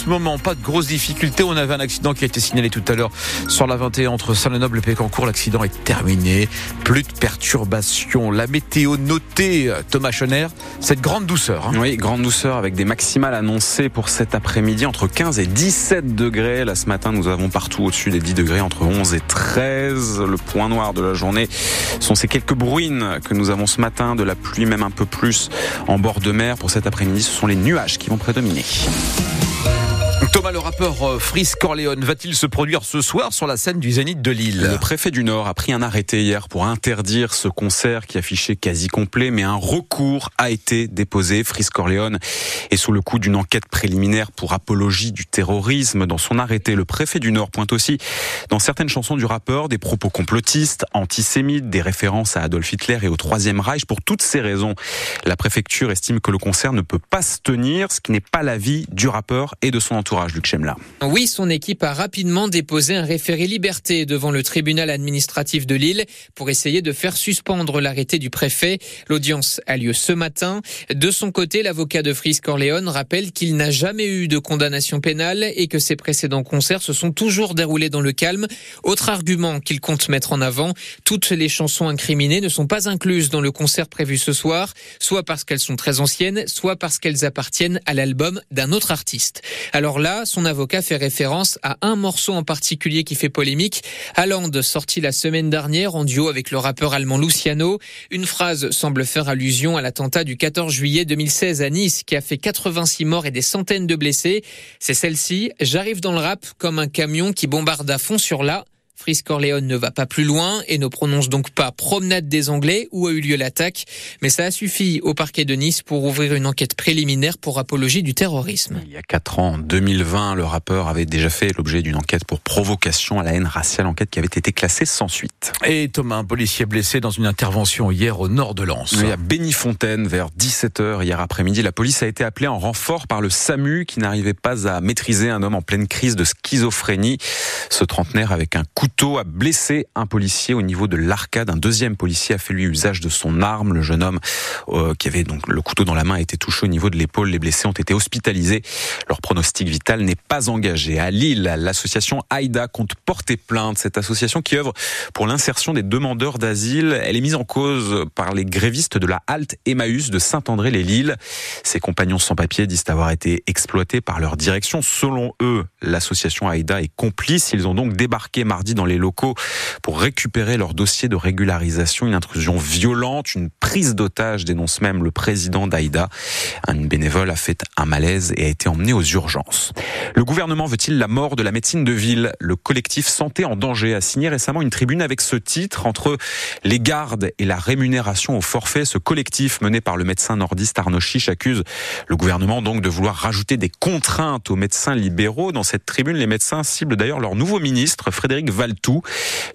ce moment, pas de grosses difficultés. On avait un accident qui a été signalé tout à l'heure sur la 21 entre Saint-Lenoble et Pécancourt. L'accident est terminé. Plus de perturbations. La météo notée, Thomas Schoner, cette grande douceur. Hein. Oui, grande douceur avec des maximales annoncées pour cet après-midi entre 15 et 17 degrés. Là, ce matin, nous avons partout au-dessus des 10 degrés, entre 11 et 13. Le point noir de la journée sont ces quelques bruines que nous avons ce matin, de la pluie même un peu plus en bord de mer. Pour cet après-midi, ce sont les nuages qui vont prédominer. Thomas, le rappeur euh, Fris Corleone, va-t-il se produire ce soir sur la scène du Zénith de Lille? Le préfet du Nord a pris un arrêté hier pour interdire ce concert qui affichait quasi complet, mais un recours a été déposé. Fris Corleone est sous le coup d'une enquête préliminaire pour apologie du terrorisme. Dans son arrêté, le préfet du Nord pointe aussi dans certaines chansons du rappeur des propos complotistes, antisémites, des références à Adolf Hitler et au Troisième Reich. Pour toutes ces raisons, la préfecture estime que le concert ne peut pas se tenir, ce qui n'est pas l'avis du rappeur et de son entourage. Oui, son équipe a rapidement déposé un référé liberté devant le tribunal administratif de Lille pour essayer de faire suspendre l'arrêté du préfet. L'audience a lieu ce matin. De son côté, l'avocat de Fris Corleone rappelle qu'il n'a jamais eu de condamnation pénale et que ses précédents concerts se sont toujours déroulés dans le calme. Autre argument qu'il compte mettre en avant, toutes les chansons incriminées ne sont pas incluses dans le concert prévu ce soir, soit parce qu'elles sont très anciennes, soit parce qu'elles appartiennent à l'album d'un autre artiste. Alors là, son avocat fait référence à un morceau en particulier qui fait polémique. Haaland, sorti la semaine dernière en duo avec le rappeur allemand Luciano. Une phrase semble faire allusion à l'attentat du 14 juillet 2016 à Nice qui a fait 86 morts et des centaines de blessés. C'est celle-ci. J'arrive dans le rap comme un camion qui bombarde à fond sur la Fris Corleone ne va pas plus loin et ne prononce donc pas promenade des Anglais où a eu lieu l'attaque, mais ça a suffi au parquet de Nice pour ouvrir une enquête préliminaire pour apologie du terrorisme. Il y a quatre ans, en 2020, le rappeur avait déjà fait l'objet d'une enquête pour provocation à la haine raciale, enquête qui avait été classée sans suite. Et Thomas, un policier blessé dans une intervention hier au nord de Lens. Oui, à Bénifontaine, vers 17h hier après-midi, la police a été appelée en renfort par le SAMU qui n'arrivait pas à maîtriser un homme en pleine crise de schizophrénie. Ce trentenaire avec un coup a blessé un policier au niveau de l'arcade. Un deuxième policier a fait lui usage de son arme. Le jeune homme euh, qui avait donc le couteau dans la main a été touché au niveau de l'épaule. Les blessés ont été hospitalisés. Leur pronostic vital n'est pas engagé. À Lille, l'association AIDA compte porter plainte. Cette association qui œuvre pour l'insertion des demandeurs d'asile, elle est mise en cause par les grévistes de la halte Emmaüs de Saint-André-les-Lilles. Ces compagnons sans papier disent avoir été exploités par leur direction. Selon eux, l'association AIDA est complice. Ils ont donc débarqué mardi dans les locaux pour récupérer leur dossier de régularisation. Une intrusion violente, une prise d'otage, dénonce même le président d'Aïda. Un bénévole a fait un malaise et a été emmené aux urgences. Le gouvernement veut-il la mort de la médecine de ville? Le collectif Santé en danger a signé récemment une tribune avec ce titre entre les gardes et la rémunération au forfait. Ce collectif mené par le médecin nordiste Arnaud Chiche accuse le gouvernement donc de vouloir rajouter des contraintes aux médecins libéraux. Dans cette tribune, les médecins ciblent d'ailleurs leur nouveau ministre, Frédéric Val tout.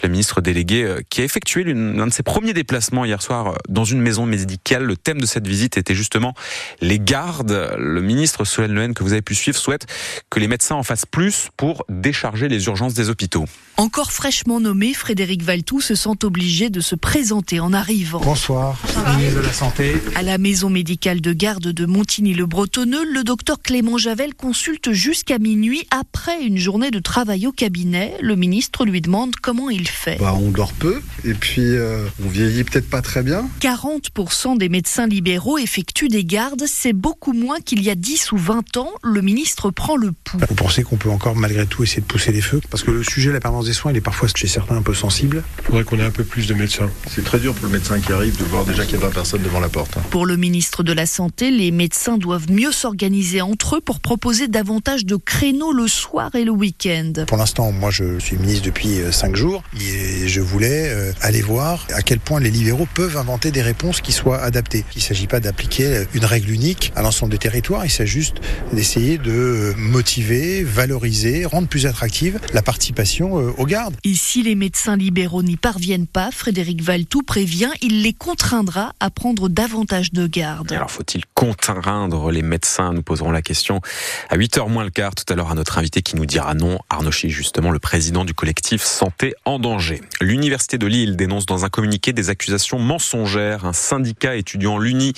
Le ministre délégué euh, qui a effectué l'un de ses premiers déplacements hier soir euh, dans une maison médicale. Le thème de cette visite était justement les gardes. Le ministre Solène Lehen que vous avez pu suivre souhaite que les médecins en fassent plus pour décharger les urgences des hôpitaux. Encore fraîchement nommé, Frédéric Valtou se sent obligé de se présenter en arrivant. Bonsoir, ministre de la Santé. À la maison médicale de garde de Montigny-le-Bretonneux, le docteur Clément Javel consulte jusqu'à minuit après une journée de travail au cabinet. Le ministre lui demande comment il fait. Bah, on dort peu et puis euh, on vieillit peut-être pas très bien. 40% des médecins libéraux effectuent des gardes, c'est beaucoup moins qu'il y a 10 ou 20 ans. Le ministre prend le pouls. Vous pensez qu'on peut encore malgré tout essayer de pousser les feux? Parce que le sujet, la permanence des soins, il est parfois chez certains un peu sensible. Il faudrait qu'on ait un peu plus de médecins. C'est très dur pour le médecin qui arrive de voir déjà qu'il y a 20 personnes devant la porte. Hein. Pour le ministre de la Santé, les médecins doivent mieux s'organiser entre eux pour proposer davantage de créneaux le soir et le week-end. Pour l'instant, moi je suis ministre depuis depuis cinq jours. Et je voulais aller voir à quel point les libéraux peuvent inventer des réponses qui soient adaptées. Il ne s'agit pas d'appliquer une règle unique à l'ensemble des territoires, il s'agit juste d'essayer de motiver, valoriser, rendre plus attractive la participation aux gardes. Et si les médecins libéraux n'y parviennent pas, Frédéric Valtou prévient, il les contraindra à prendre davantage de garde. alors faut-il contraindre les médecins? Nous poserons la question à 8h moins le quart tout à l'heure à notre invité qui nous dira non. Arnaud Chi, justement, le président du collectif Santé en danger. L'Université de Lille dénonce dans un communiqué des accusations mensongères. Un syndicat étudiant, l'UNI,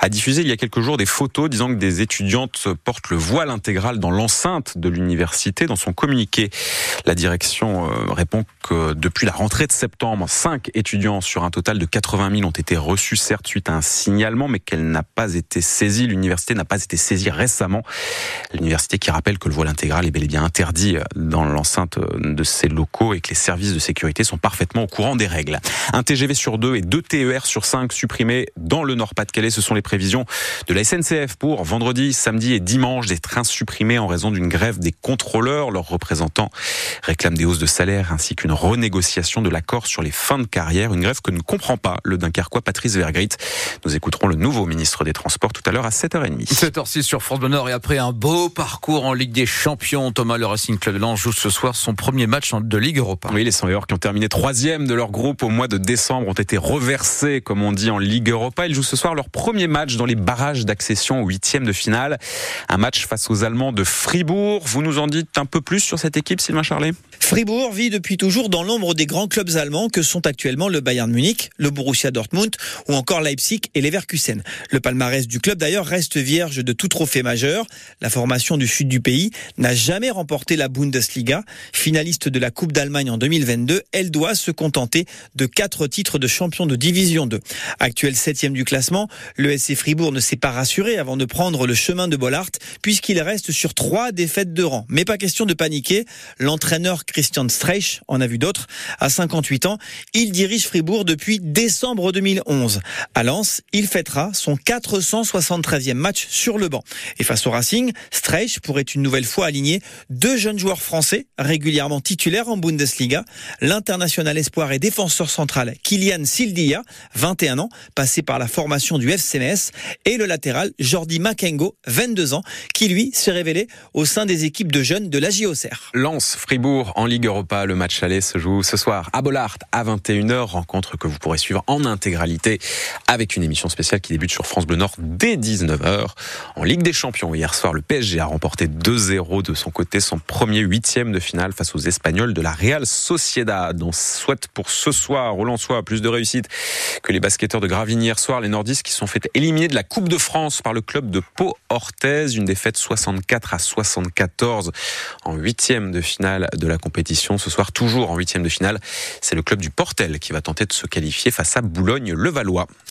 a diffusé il y a quelques jours des photos disant que des étudiantes portent le voile intégral dans l'enceinte de l'université. Dans son communiqué, la direction euh, répond que depuis la rentrée de septembre, 5 étudiants sur un total de 80 000 ont été reçus, certes suite à un signalement, mais qu'elle n'a pas été saisie. L'université n'a pas été saisie récemment. L'université qui rappelle que le voile intégral est bel et bien interdit dans l'enceinte de ses locaux et que les services de sécurité sont parfaitement au courant des règles. Un TGV sur deux et deux TER sur 5 supprimés dans le Nord-Pas-de-Calais. Ce sont les prévisions de la SNCF pour vendredi, samedi et dimanche. Des trains supprimés en raison d'une grève des contrôleurs. Leurs représentants réclament des hausses de salaire ainsi qu'une renégociation de l'accord sur les fins de carrière. Une grève que ne comprend pas le Dunkerquois Patrice Vergrit. Nous écouterons le nouveau ministre des Transports tout à l'heure à 7h30. 7h06 sur France Bleu Nord et après un beau parcours en Ligue des Champions, Thomas le Racing Club de Lens joue ce soir son premier match de Ligue Europa. Oui, les 100 qui ont terminé troisième de leur groupe au mois de décembre ont été reversés, comme on dit, en Ligue Europa. Ils jouent ce soir leur premier match dans les barrages d'accession au huitième de finale. Un match face aux Allemands de Fribourg. Vous nous en dites un peu plus sur cette équipe, Sylvain Charlet? Fribourg vit depuis toujours dans l'ombre des grands clubs allemands que sont actuellement le Bayern Munich, le Borussia Dortmund ou encore Leipzig et Leverkusen. Le palmarès du club d'ailleurs reste vierge de tout trophée majeur. La formation du sud du pays n'a jamais remporté la Bundesliga. Finaliste de la Coupe d'Allemagne en 2022, elle doit se contenter de quatre titres de champion de division 2. Actuel septième du classement, le SC Fribourg ne s'est pas rassuré avant de prendre le chemin de Bollard puisqu'il reste sur trois défaites de rang. Mais pas question de paniquer. L'entraîneur Christian Streich en a vu d'autres. À 58 ans, il dirige Fribourg depuis décembre 2011. À Lens, il fêtera son 473e match sur le banc. Et face au Racing, Streich pourrait une nouvelle fois aligner deux jeunes joueurs français régulièrement titulaires en Bundesliga. L'international espoir et défenseur central Kylian Sildia, 21 ans, passé par la formation du FCMS, et le latéral Jordi Makengo, 22 ans, qui lui s'est révélé au sein des équipes de jeunes de la. Lens, Fribourg en Ligue Europa. Le match aller se joue ce soir à Bollard à 21h. Rencontre que vous pourrez suivre en intégralité avec une émission spéciale qui débute sur France Bleu Nord dès 19h. En Ligue des Champions, hier soir, le PSG a remporté 2-0 de son côté son premier huitième de finale face aux Espagnols de la Real Sociedad. On souhaite pour ce soir Roland Sois plus de réussite que les basketteurs de Gravigny hier soir, les nordistes qui sont fait éliminer de la Coupe de France par le club de Pau-Orthez. Une défaite 64 à 74 en huitième de finale de la Ce soir, toujours en huitième de finale, c'est le club du Portel qui va tenter de se qualifier face à Boulogne-le-Valois.